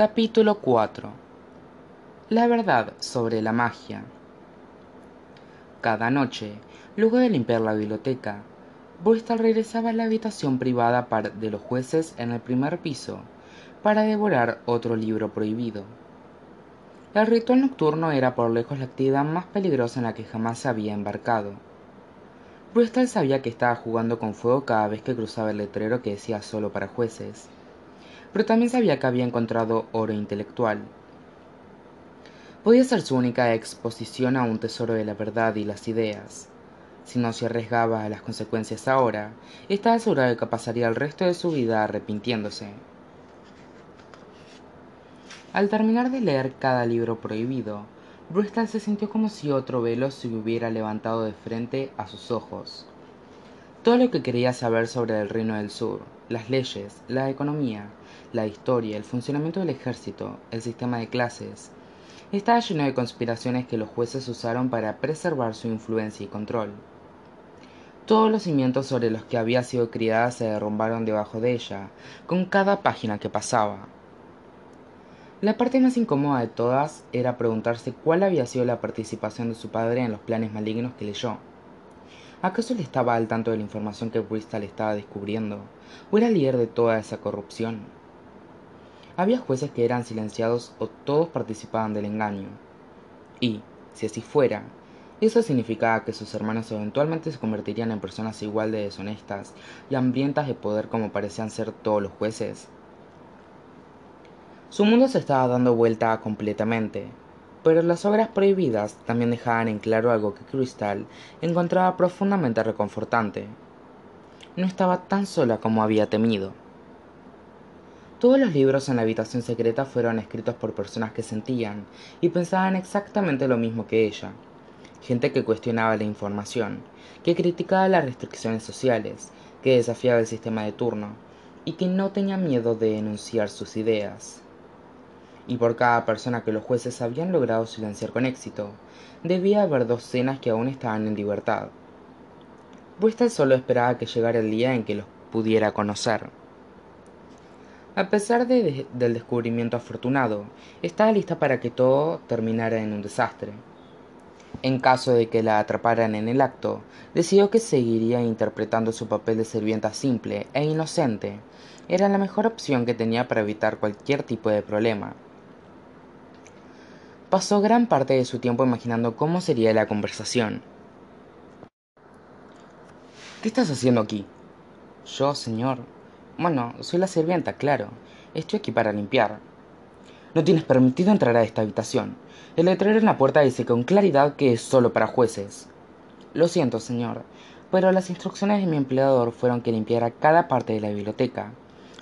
Capítulo 4 La verdad sobre la magia Cada noche, luego de limpiar la biblioteca, Bristol regresaba a la habitación privada de los jueces en el primer piso para devorar otro libro prohibido. El ritual nocturno era por lejos la actividad más peligrosa en la que jamás se había embarcado. Bristol sabía que estaba jugando con fuego cada vez que cruzaba el letrero que decía solo para jueces pero también sabía que había encontrado oro intelectual. Podía ser su única exposición a un tesoro de la verdad y las ideas. Si no se arriesgaba a las consecuencias ahora, estaba segura de que pasaría el resto de su vida arrepintiéndose. Al terminar de leer cada libro prohibido, Bristol se sintió como si otro velo se hubiera levantado de frente a sus ojos. Todo lo que quería saber sobre el Reino del Sur, las leyes, la economía, la historia, el funcionamiento del ejército, el sistema de clases, estaba lleno de conspiraciones que los jueces usaron para preservar su influencia y control. Todos los cimientos sobre los que había sido criada se derrumbaron debajo de ella, con cada página que pasaba. La parte más incómoda de todas era preguntarse cuál había sido la participación de su padre en los planes malignos que leyó. ¿Acaso él estaba al tanto de la información que Bristol estaba descubriendo? ¿O era líder de toda esa corrupción? Había jueces que eran silenciados o todos participaban del engaño. Y, si así fuera, eso significaba que sus hermanos eventualmente se convertirían en personas igual de deshonestas y hambrientas de poder como parecían ser todos los jueces. Su mundo se estaba dando vuelta completamente, pero las obras prohibidas también dejaban en claro algo que Crystal encontraba profundamente reconfortante. No estaba tan sola como había temido. Todos los libros en la habitación secreta fueron escritos por personas que sentían y pensaban exactamente lo mismo que ella. Gente que cuestionaba la información, que criticaba las restricciones sociales, que desafiaba el sistema de turno y que no tenía miedo de denunciar sus ideas y por cada persona que los jueces habían logrado silenciar con éxito, debía haber docenas que aún estaban en libertad. Bristol solo esperaba que llegara el día en que los pudiera conocer. A pesar del descubrimiento afortunado, estaba lista para que todo terminara en un desastre. En caso de que la atraparan en el acto, decidió que seguiría interpretando su papel de sirvienta simple e inocente. Era la mejor opción que tenía para evitar cualquier tipo de problema. Pasó gran parte de su tiempo imaginando cómo sería la conversación. ¿Qué estás haciendo aquí? Yo, señor. Bueno, soy la sirvienta, claro. Estoy aquí para limpiar. No tienes permitido entrar a esta habitación. El letrero en la puerta dice con claridad que es solo para jueces. Lo siento, señor, pero las instrucciones de mi empleador fueron que limpiara cada parte de la biblioteca.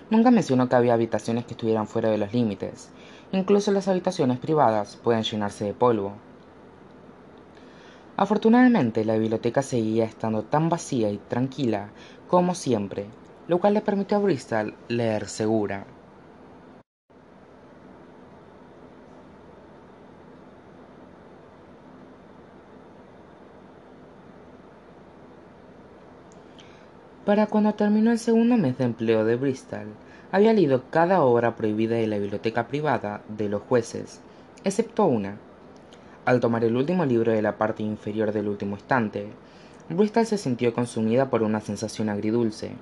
Nunca mencionó que había habitaciones que estuvieran fuera de los límites, Incluso las habitaciones privadas pueden llenarse de polvo. Afortunadamente, la biblioteca seguía estando tan vacía y tranquila como siempre, lo cual le permitió a Bristol leer segura. Para cuando terminó el segundo mes de empleo de Bristol, había leído cada obra prohibida de la biblioteca privada de los jueces, excepto una. Al tomar el último libro de la parte inferior del último estante, Bristol se sintió consumida por una sensación agridulce.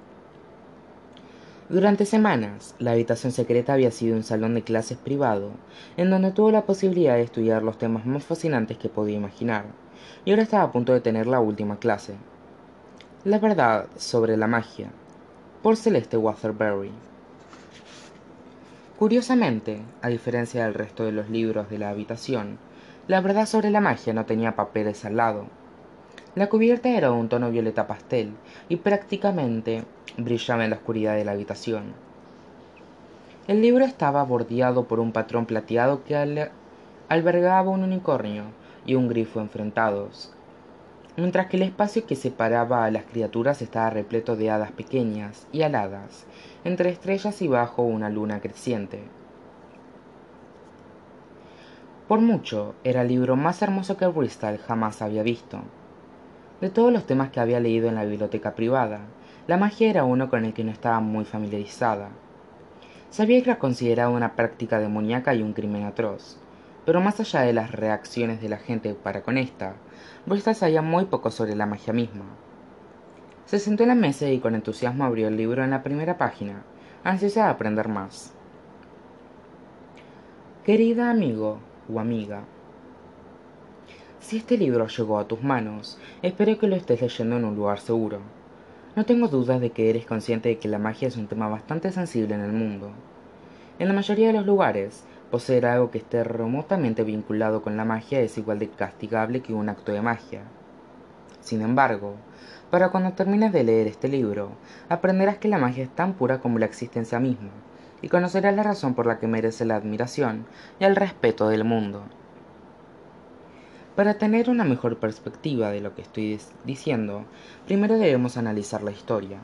Durante semanas, la habitación secreta había sido un salón de clases privado, en donde tuvo la posibilidad de estudiar los temas más fascinantes que podía imaginar, y ahora estaba a punto de tener la última clase. La verdad sobre la magia, por Celeste Waterbury. Curiosamente, a diferencia del resto de los libros de la habitación, la verdad sobre la magia no tenía papeles al lado. La cubierta era de un tono violeta pastel y prácticamente brillaba en la oscuridad de la habitación. El libro estaba bordeado por un patrón plateado que albergaba un unicornio y un grifo enfrentados, mientras que el espacio que separaba a las criaturas estaba repleto de hadas pequeñas y aladas, entre estrellas y bajo una luna creciente. Por mucho, era el libro más hermoso que Bristol jamás había visto. De todos los temas que había leído en la biblioteca privada, la magia era uno con el que no estaba muy familiarizada. Sabía que era considerada una práctica demoníaca y un crimen atroz, pero más allá de las reacciones de la gente para con esta, Bristol sabía muy poco sobre la magia misma. Se sentó en la mesa y con entusiasmo abrió el libro en la primera página, ansiosa de aprender más. Querida amigo o amiga, si este libro llegó a tus manos, espero que lo estés leyendo en un lugar seguro. No tengo dudas de que eres consciente de que la magia es un tema bastante sensible en el mundo. En la mayoría de los lugares, poseer algo que esté remotamente vinculado con la magia es igual de castigable que un acto de magia. Sin embargo, para cuando termines de leer este libro, aprenderás que la magia es tan pura como la existencia misma, y conocerás la razón por la que merece la admiración y el respeto del mundo. Para tener una mejor perspectiva de lo que estoy diciendo, primero debemos analizar la historia.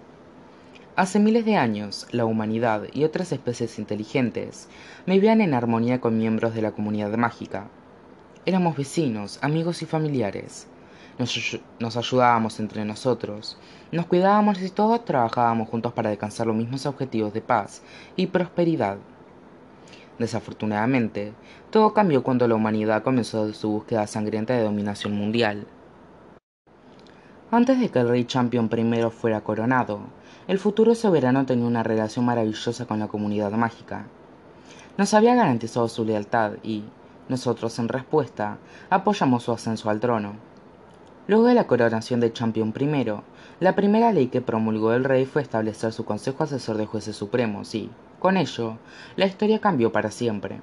Hace miles de años, la humanidad y otras especies inteligentes vivían en armonía con miembros de la comunidad mágica. Éramos vecinos, amigos y familiares. Nos, ayudábamos entre nosotros, nos cuidábamos y todos trabajábamos juntos para alcanzar los mismos objetivos de paz y prosperidad. Desafortunadamente, todo cambió cuando la humanidad comenzó su búsqueda sangrienta de dominación mundial. Antes de que el rey Champion I fuera coronado, el futuro soberano tenía una relación maravillosa con la comunidad mágica. Nos había garantizado su lealtad y, nosotros en respuesta, apoyamos su ascenso al trono. Luego de la coronación de Champion I, la primera ley que promulgó el rey fue establecer su Consejo Asesor de Jueces Supremos y, con ello, la historia cambió para siempre.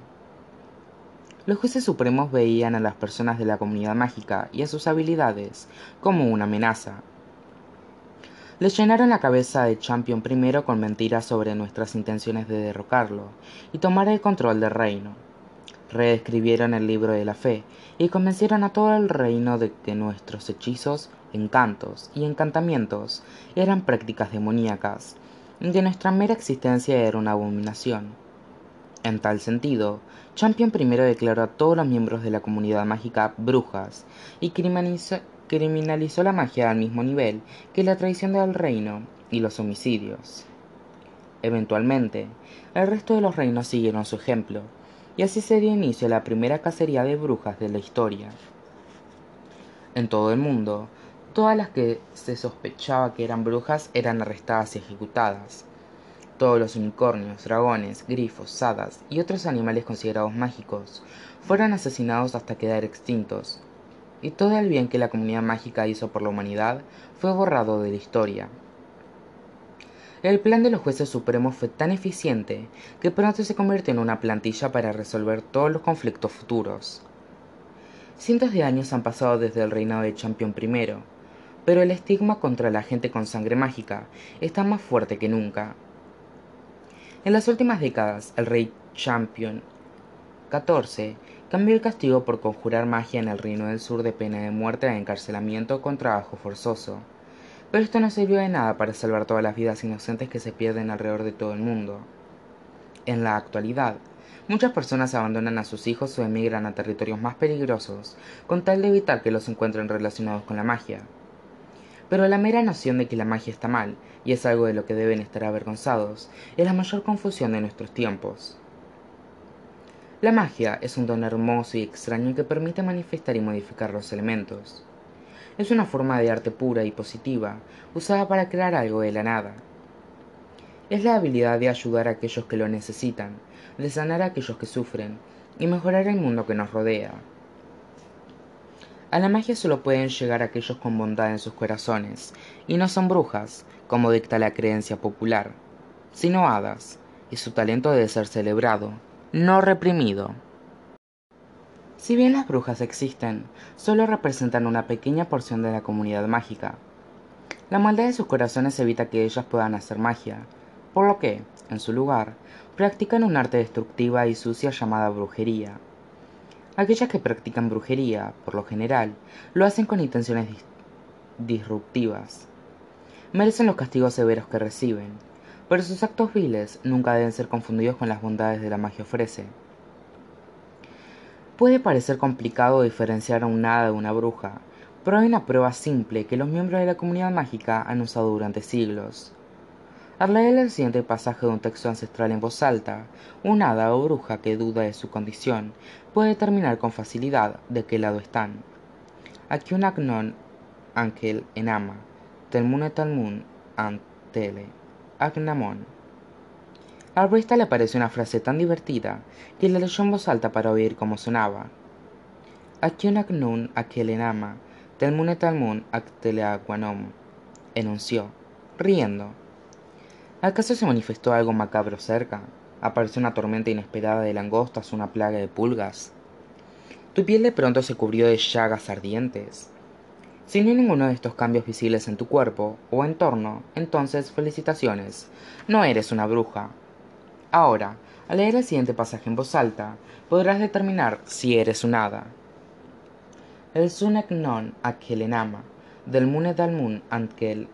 Los jueces supremos veían a las personas de la comunidad mágica y a sus habilidades como una amenaza. Les llenaron la cabeza de Champion primero con mentiras sobre nuestras intenciones de derrocarlo y tomar el control del reino. Reescribieron el libro de la fe y convencieron a todo el reino de que nuestros hechizos, encantos y encantamientos eran prácticas demoníacas de nuestra mera existencia era una abominación. En tal sentido, Champion primero declaró a todos los miembros de la comunidad mágica brujas y criminalizó, la magia al mismo nivel que la traición del reino y los homicidios. Eventualmente, el resto de los reinos siguieron su ejemplo, y así se dio inicio a la primera cacería de brujas de la historia. En todo el mundo, Todas las que se sospechaba que eran brujas eran arrestadas y ejecutadas. Todos los unicornios, dragones, grifos, hadas y otros animales considerados mágicos fueron asesinados hasta quedar extintos. Y todo el bien que la comunidad mágica hizo por la humanidad fue borrado de la historia. El plan de los jueces supremos fue tan eficiente que pronto se convirtió en una plantilla para resolver todos los conflictos futuros. Cientos de años han pasado desde el reinado de Champion I, pero el estigma contra la gente con sangre mágica está más fuerte que nunca. En las últimas décadas, el rey Champion XIV cambió el castigo por conjurar magia en el Reino del Sur de pena de muerte a encarcelamiento con trabajo forzoso. Pero esto no sirvió de nada para salvar todas las vidas inocentes que se pierden alrededor de todo el mundo. En la actualidad, muchas personas abandonan a sus hijos o emigran a territorios más peligrosos con tal de evitar que los encuentren relacionados con la magia. Pero la mera noción de que la magia está mal, y es algo de lo que deben estar avergonzados, es la mayor confusión de nuestros tiempos. La magia es un don hermoso y extraño que permite manifestar y modificar los elementos. Es una forma de arte pura y positiva, usada para crear algo de la nada. Es la habilidad de ayudar a aquellos que lo necesitan, de sanar a aquellos que sufren, y mejorar el mundo que nos rodea. A la magia solo pueden llegar aquellos con bondad en sus corazones, y no son brujas, como dicta la creencia popular, sino hadas, y su talento debe ser celebrado, no reprimido. Si bien las brujas existen, solo representan una pequeña porción de la comunidad mágica. La maldad de sus corazones evita que ellas puedan hacer magia, por lo que, en su lugar, practican un arte destructiva y sucia llamada brujería. Aquellas que practican brujería, por lo general, lo hacen con intenciones disruptivas. Merecen los castigos severos que reciben, pero sus actos viles nunca deben ser confundidos con las bondades de la magia ofrece. Puede parecer complicado diferenciar a un hada de una bruja, pero hay una prueba simple que los miembros de la comunidad mágica han usado durante siglos. Al leer el siguiente pasaje de un texto ancestral en voz alta, un hada o bruja que duda de su condición puede determinar con facilidad de qué lado están. Aquí un agnon ankel enama, telmune talmun antele, agnamon. A Brista le pareció una frase tan divertida que la leyó en voz alta para oír cómo sonaba. Aquí un agnon aquel enama, telmune talmun actele aguanom, enunció, riendo. ¿Acaso se manifestó algo macabro cerca? ¿Apareció una tormenta inesperada de langostas una plaga de pulgas? Tu piel de pronto se cubrió de llagas ardientes. Si no hay ninguno de estos cambios visibles en tu cuerpo o entorno, entonces felicitaciones, no eres una bruja. Ahora, al leer el siguiente pasaje en voz alta, podrás determinar si eres un hada. El sunek non enama, del mune dalmun ankel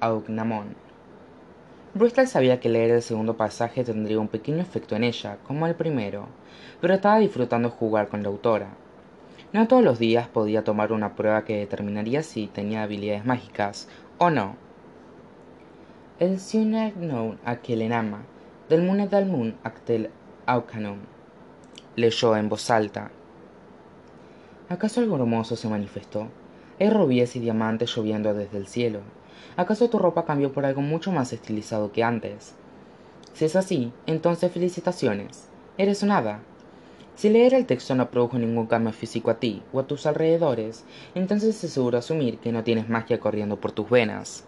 augnamon. Bristol sabía que leer el segundo pasaje tendría un pequeño efecto en ella, como el primero, pero estaba disfrutando jugar con la autora. No todos los días podía tomar una prueba que determinaría si tenía habilidades mágicas o no. El Known Akelenama, del Mune Dalmun Actel Aucanon, leyó en voz alta. ¿Acaso algo hermoso se manifestó? Hay rubíes y diamantes lloviendo desde el cielo. ¿Acaso tu ropa cambió por algo mucho más estilizado que antes? Si es así, entonces felicitaciones. Eres un hada. Si leer el texto no produjo ningún cambio físico a ti o a tus alrededores, entonces es seguro asumir que no tienes magia corriendo por tus venas.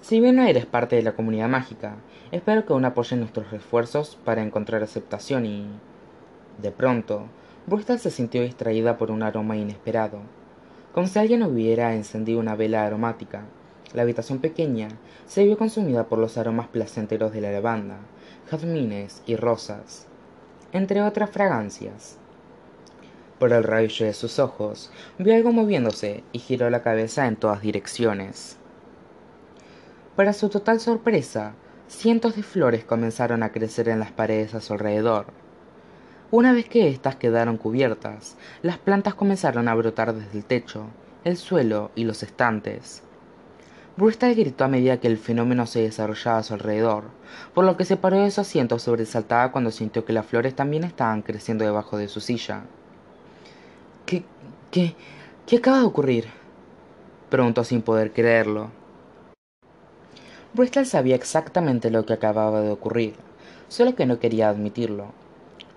Si bien no eres parte de la comunidad mágica, espero que aún apoyen nuestros esfuerzos para encontrar aceptación y... De pronto, Bristol se sintió distraída por un aroma inesperado, como si alguien hubiera encendido una vela aromática. La habitación pequeña se vio consumida por los aromas placenteros de la lavanda, jazmines y rosas, entre otras fragancias. Por el rayo de sus ojos, vio algo moviéndose y giró la cabeza en todas direcciones. Para su total sorpresa, cientos de flores comenzaron a crecer en las paredes a su alrededor. Una vez que éstas quedaron cubiertas, las plantas comenzaron a brotar desde el techo, el suelo y los estantes. Bristol gritó a medida que el fenómeno se desarrollaba a su alrededor, por lo que se paró de su asiento sobresaltada cuando sintió que las flores también estaban creciendo debajo de su silla. ¿Qué, qué, qué acaba de ocurrir? preguntó sin poder creerlo. Bristol sabía exactamente lo que acababa de ocurrir, solo que no quería admitirlo.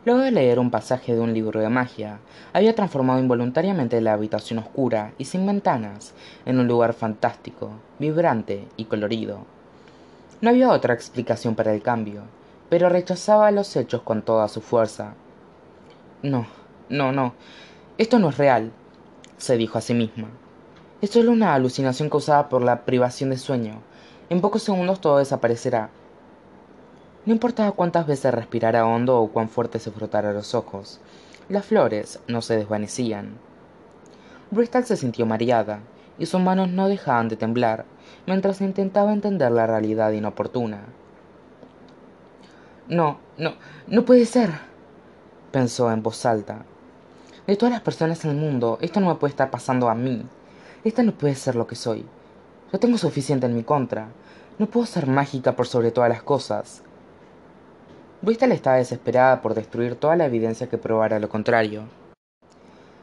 Luego de leer un pasaje de un libro de magia, había transformado involuntariamente la habitación oscura y sin ventanas en un lugar fantástico, vibrante y colorido. No había otra explicación para el cambio, pero rechazaba los hechos con toda su fuerza. No, no, no, esto no es real, se dijo a sí misma. Es solo una alucinación causada por la privación de sueño. En pocos segundos todo desaparecerá no importaba cuántas veces respirara hondo o cuán fuerte se frotara los ojos, las flores no se desvanecían. Bristol se sintió mareada, y sus manos no dejaban de temblar mientras intentaba entender la realidad inoportuna. No, no, no puede ser, pensó en voz alta. De todas las personas en el mundo, esto no me puede estar pasando a mí. Esta no puede ser lo que soy. Yo tengo suficiente en mi contra. No puedo ser mágica por sobre todas las cosas. Bristol estaba desesperada por destruir toda la evidencia que probara lo contrario.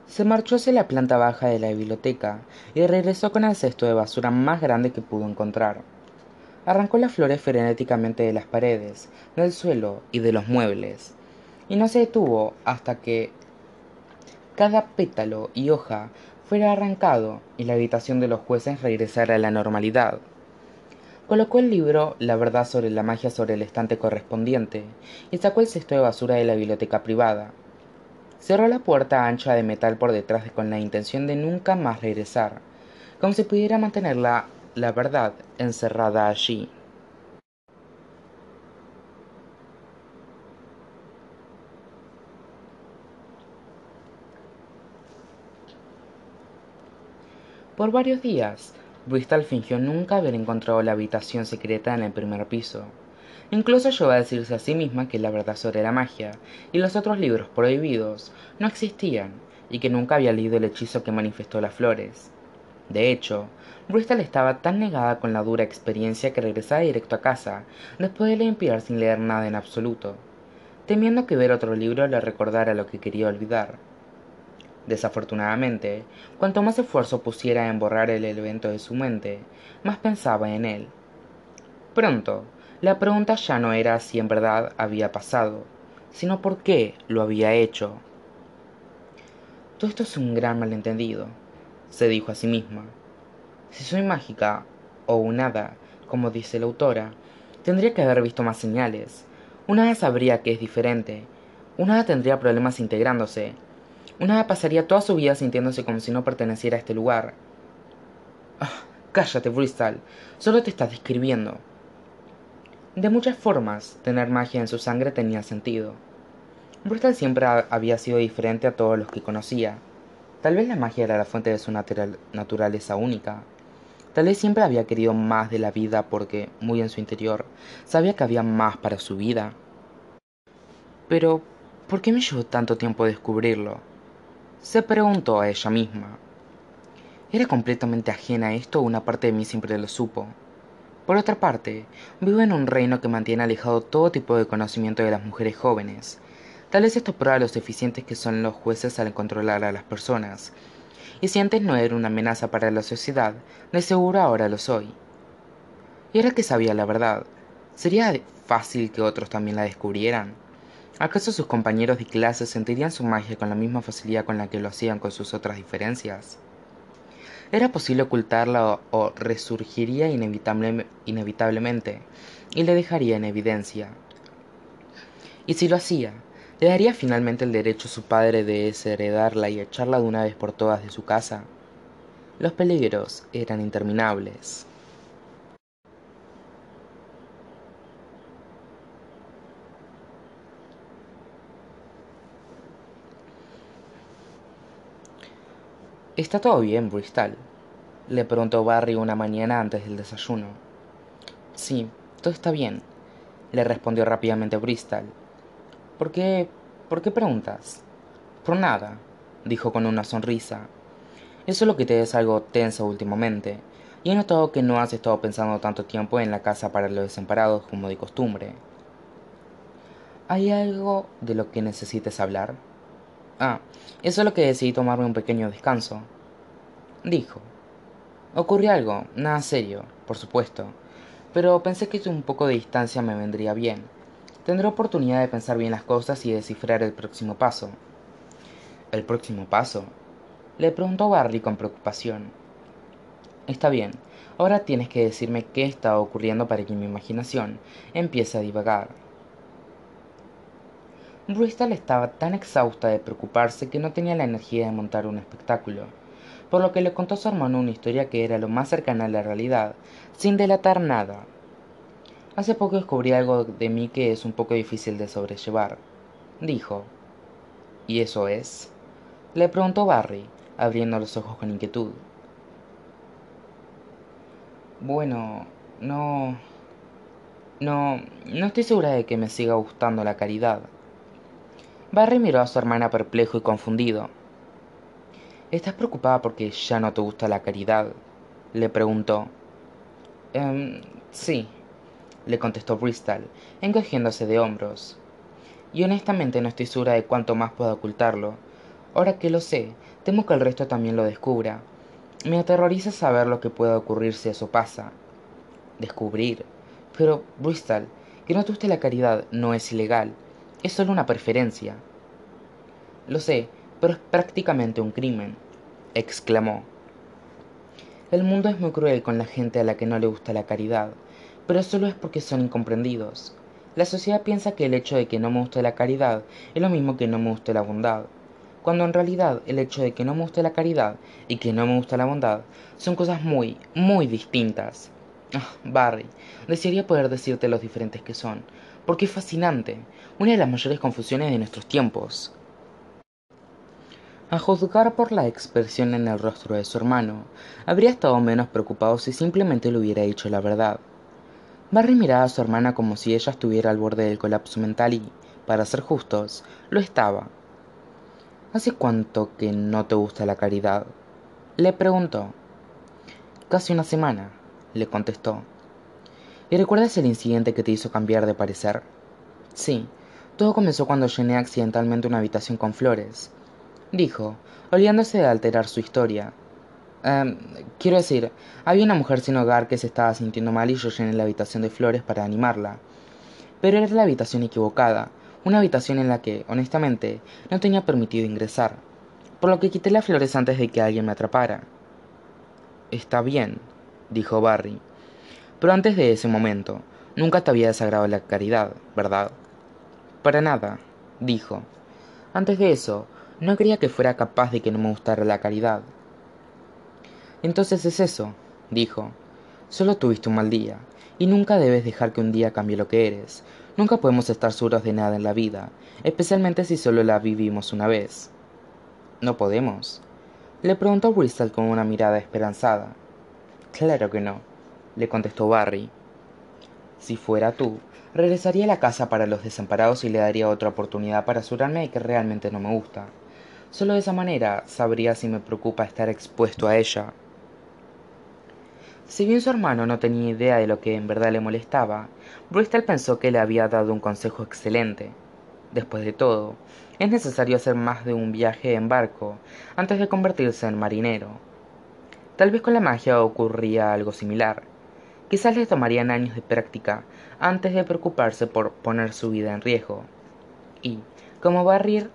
Se marchó hacia la planta baja de la biblioteca y regresó con el cesto de basura más grande que pudo encontrar. Arrancó las flores frenéticamente de las paredes, del suelo y de los muebles, y no se detuvo hasta que cada pétalo y hoja fuera arrancado y la habitación de los jueces regresara a la normalidad. Colocó el libro La verdad sobre la magia sobre el estante correspondiente y sacó el cesto de basura de la biblioteca privada. Cerró la puerta ancha de metal por detrás con la intención de nunca más regresar, como si pudiera mantener la, la verdad encerrada allí. Por varios días, Bristol fingió nunca haber encontrado la habitación secreta en el primer piso. Incluso llegó a decirse a sí misma que la verdad sobre la magia y los otros libros prohibidos no existían y que nunca había leído el hechizo que manifestó las flores. De hecho, Bristol estaba tan negada con la dura experiencia que regresaba directo a casa, después de limpiar sin leer nada en absoluto, temiendo que ver otro libro le recordara lo que quería olvidar. Desafortunadamente, cuanto más esfuerzo pusiera en borrar el evento de su mente, más pensaba en él. Pronto, la pregunta ya no era si en verdad había pasado, sino por qué lo había hecho. Todo esto es un gran malentendido, se dijo a sí misma. Si soy mágica, o un hada, como dice la autora, tendría que haber visto más señales. Una hada sabría que es diferente. Una hada tendría problemas integrándose. Una pasaría toda su vida sintiéndose como si no perteneciera a este lugar. Ah, cállate, Bristol. Solo te estás describiendo. De muchas formas, tener magia en su sangre tenía sentido. Bristol siempre había sido diferente a todos los que conocía. Tal vez la magia era la fuente de su naturaleza única. Tal vez siempre había querido más de la vida porque, muy en su interior, sabía que había más para su vida. Pero, ¿por qué me llevó tanto tiempo descubrirlo? Se preguntó a ella misma. ¿Era completamente ajena a esto una parte de mí siempre lo supo? Por otra parte, vivo en un reino que mantiene alejado todo tipo de conocimiento de las mujeres jóvenes. Tal vez esto prueba lo eficientes que son los jueces al controlar a las personas. Y si antes no era una amenaza para la sociedad, de seguro ahora lo soy. Y ahora que sabía la verdad, ¿sería fácil que otros también la descubrieran? ¿Acaso sus compañeros de clase sentirían su magia con la misma facilidad con la que lo hacían con sus otras diferencias? Era posible ocultarla o, resurgiría inevitablemente y le dejaría en evidencia. Y si lo hacía, le daría finalmente el derecho a su padre de desheredarla y echarla de una vez por todas de su casa. Los peligros eran interminables. ¿Está todo bien, Bristol? Le preguntó Barry una mañana antes del desayuno. Sí, todo está bien, le respondió rápidamente Bristol. ¿Por qué? ¿Por qué preguntas? Por nada, dijo con una sonrisa. Eso es lo que te es algo tensa últimamente, y he notado que no has estado pensando tanto tiempo en la casa para los desamparados como de costumbre. ¿Hay algo de lo que necesites hablar? Ah, eso es lo que decidí tomarme un pequeño descanso. Dijo. Ocurrió algo, nada serio, por supuesto, pero pensé que un poco de distancia me vendría bien. Tendré oportunidad de pensar bien las cosas y descifrar el próximo paso. ¿El próximo paso? Le preguntó Barry con preocupación. Está bien, ahora tienes que decirme qué está ocurriendo para que mi imaginación empiece a divagar. Bristol estaba tan exhausta de preocuparse que no tenía la energía de montar un espectáculo, por lo que le contó a su hermano una historia que era lo más cercana a la realidad, sin delatar nada. Hace poco descubrí algo de mí que es un poco difícil de sobrellevar, dijo. ¿Y eso es? Le preguntó Barry, abriendo los ojos con inquietud. Bueno, no... No... No estoy segura de que me siga gustando la caridad, Barry miró a su hermana perplejo y confundido. ¿Estás preocupada porque ya no te gusta la caridad? le preguntó. Em, sí, le contestó Bristol, encogiéndose de hombros. Y honestamente no estoy segura de cuánto más puedo ocultarlo. Ahora que lo sé, temo que el resto también lo descubra. Me aterroriza saber lo que pueda ocurrir si eso pasa. Descubrir. Pero, Bristol, que no te guste la caridad no es ilegal. Es solo una preferencia. Lo sé, pero es prácticamente un crimen, exclamó. El mundo es muy cruel con la gente a la que no le gusta la caridad, pero solo es porque son incomprendidos. La sociedad piensa que el hecho de que no me guste la caridad es lo mismo que no me guste la bondad, cuando en realidad el hecho de que no me guste la caridad y que no me gusta la bondad son cosas muy, muy distintas. Ah, Barry, desearía poder decirte los diferentes que son, porque es fascinante, una de las mayores confusiones de nuestros tiempos. A juzgar por la expresión en el rostro de su hermano, habría estado menos preocupado si simplemente le hubiera dicho la verdad. Barry miraba a su hermana como si ella estuviera al borde del colapso mental y, para ser justos, lo estaba. ¿Hace cuánto que no te gusta la caridad? Le preguntó. Casi una semana, le contestó. ¿Y recuerdas el incidente que te hizo cambiar de parecer? Sí, todo comenzó cuando llené accidentalmente una habitación con flores, dijo, olvidándose de alterar su historia. Em, quiero decir, había una mujer sin hogar que se estaba sintiendo mal y yo llené la habitación de flores para animarla. Pero era la habitación equivocada, una habitación en la que, honestamente, no tenía permitido ingresar, por lo que quité las flores antes de que alguien me atrapara. Está bien, dijo Barry. Pero antes de ese momento, nunca te había desagrado la caridad, ¿verdad? Para nada, dijo. Antes de eso, no creía que fuera capaz de que no me gustara la caridad. Entonces es eso, dijo. Solo tuviste un mal día, y nunca debes dejar que un día cambie lo que eres. Nunca podemos estar seguros de nada en la vida, especialmente si solo la vivimos una vez. ¿No podemos? Le preguntó Bristol con una mirada esperanzada. Claro que no, le contestó Barry. Si fuera tú, regresaría a la casa para los desamparados y le daría otra oportunidad para asegurarme de que realmente no me gusta. Solo de esa manera sabría si me preocupa estar expuesto a ella. Si bien su hermano no tenía idea de lo que en verdad le molestaba, Bristol pensó que le había dado un consejo excelente. Después de todo, es necesario hacer más de un viaje en barco antes de convertirse en marinero. Tal vez con la magia ocurría algo similar. Quizás le tomarían años de práctica antes de preocuparse por poner su vida en riesgo. Y, como Barrier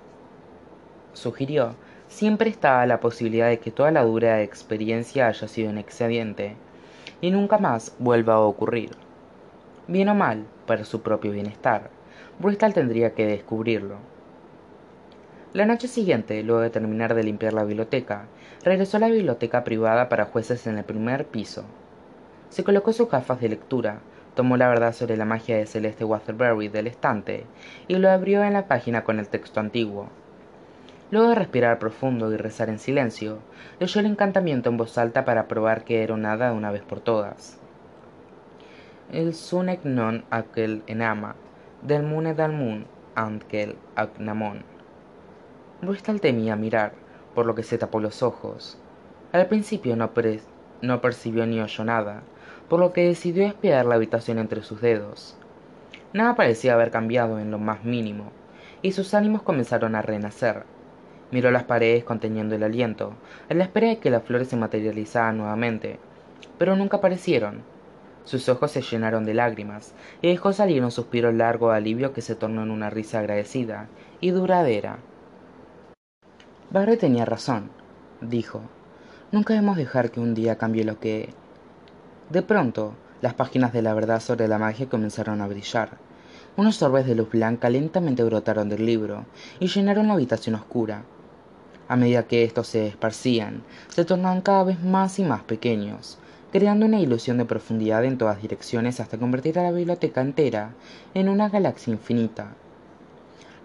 sugirió, siempre estaba la posibilidad de que toda la dura experiencia haya sido un excedente y nunca más vuelva a ocurrir. Bien o mal, para su propio bienestar, Bristol tendría que descubrirlo. La noche siguiente, luego de terminar de limpiar la biblioteca, regresó a la biblioteca privada para jueces en el primer piso. Se colocó sus gafas de lectura, tomó la verdad sobre la magia de Celeste Waterbury del estante y lo abrió en la página con el texto antiguo. Luego de respirar profundo y rezar en silencio, leyó el encantamiento en voz alta para probar que era nada de una vez por todas. El sunek non aquel enama, del mune dal mun ankel agnamon. Bristol temía mirar, por lo que se tapó los ojos. Al principio no, no percibió ni oyó nada, por lo que decidió espiar la habitación entre sus dedos. Nada parecía haber cambiado en lo más mínimo, y sus ánimos comenzaron a renacer Miró las paredes conteniendo el aliento, a la espera de que las flores se materializaran nuevamente, pero nunca aparecieron. Sus ojos se llenaron de lágrimas, y dejó salir un suspiro largo de alivio que se tornó en una risa agradecida y duradera. Barry tenía razón, dijo. Nunca debemos dejar que un día cambie lo que... De pronto, las páginas de la verdad sobre la magia comenzaron a brillar. Unos orbes de luz blanca lentamente brotaron del libro y llenaron la habitación oscura, a medida que estos se esparcían, se tornaban cada vez más y más pequeños, creando una ilusión de profundidad en todas direcciones hasta convertir a la biblioteca entera en una galaxia infinita.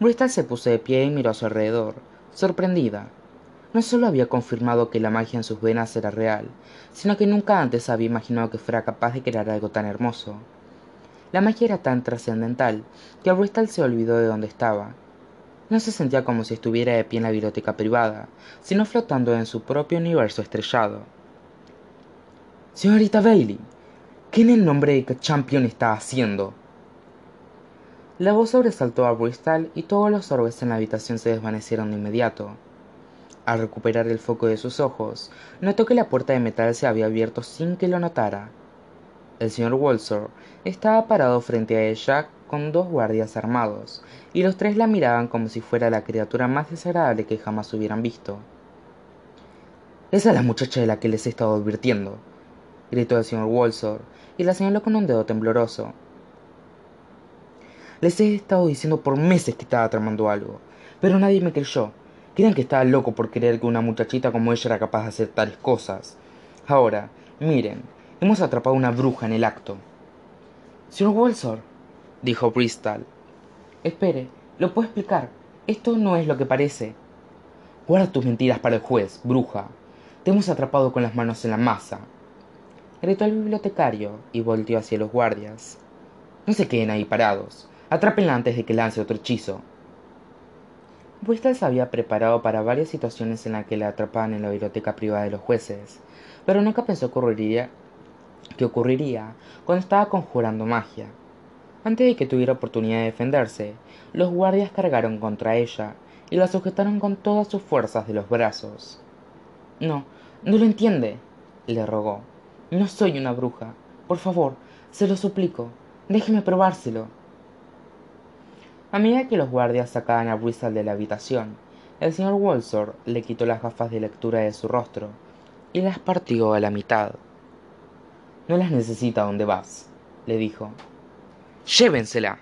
Bristol se puso de pie y miró a su alrededor, sorprendida. No solo había confirmado que la magia en sus venas era real, sino que nunca antes había imaginado que fuera capaz de crear algo tan hermoso. La magia era tan trascendental que Bristol se olvidó de dónde estaba no se sentía como si estuviera de pie en la biblioteca privada, sino flotando en su propio universo estrellado. Señorita Bailey, ¿qué en el nombre de Champion está haciendo? La voz sobresaltó a Bristol y todos los orbes en la habitación se desvanecieron de inmediato. Al recuperar el foco de sus ojos, notó que la puerta de metal se había abierto sin que lo notara. El señor Walsor estaba parado frente a ella con dos guardias armados, y los tres la miraban como si fuera la criatura más desagradable que jamás hubieran visto. Esa es la muchacha de la que les he estado advirtiendo, gritó el señor Walsor, y la señaló con un dedo tembloroso. Les he estado diciendo por meses que estaba tramando algo, pero nadie me creyó. Creían que estaba loco por creer que una muchachita como ella era capaz de hacer tales cosas. Ahora, miren, hemos atrapado a una bruja en el acto. Señor Walsor, dijo Bristol, Espere, lo puedo explicar. Esto no es lo que parece. Guarda tus mentiras para el juez, bruja. Te hemos atrapado con las manos en la masa. Gritó el bibliotecario y volteó hacia los guardias. No se queden ahí parados. Atrápenla antes de que lance otro hechizo. Se había preparado para varias situaciones en las que la atrapaban en la biblioteca privada de los jueces, pero nunca pensó ocurriría, que ocurriría cuando estaba conjurando magia. Antes de que tuviera oportunidad de defenderse, los guardias cargaron contra ella y la sujetaron con todas sus fuerzas de los brazos. No, no lo entiende, le rogó. No soy una bruja. Por favor, se lo suplico. Déjeme probárselo. A medida que los guardias sacaban a Bristol de la habitación, el señor Walsor le quitó las gafas de lectura de su rostro y las partió a la mitad. No las necesita donde vas, le dijo. Llévensela.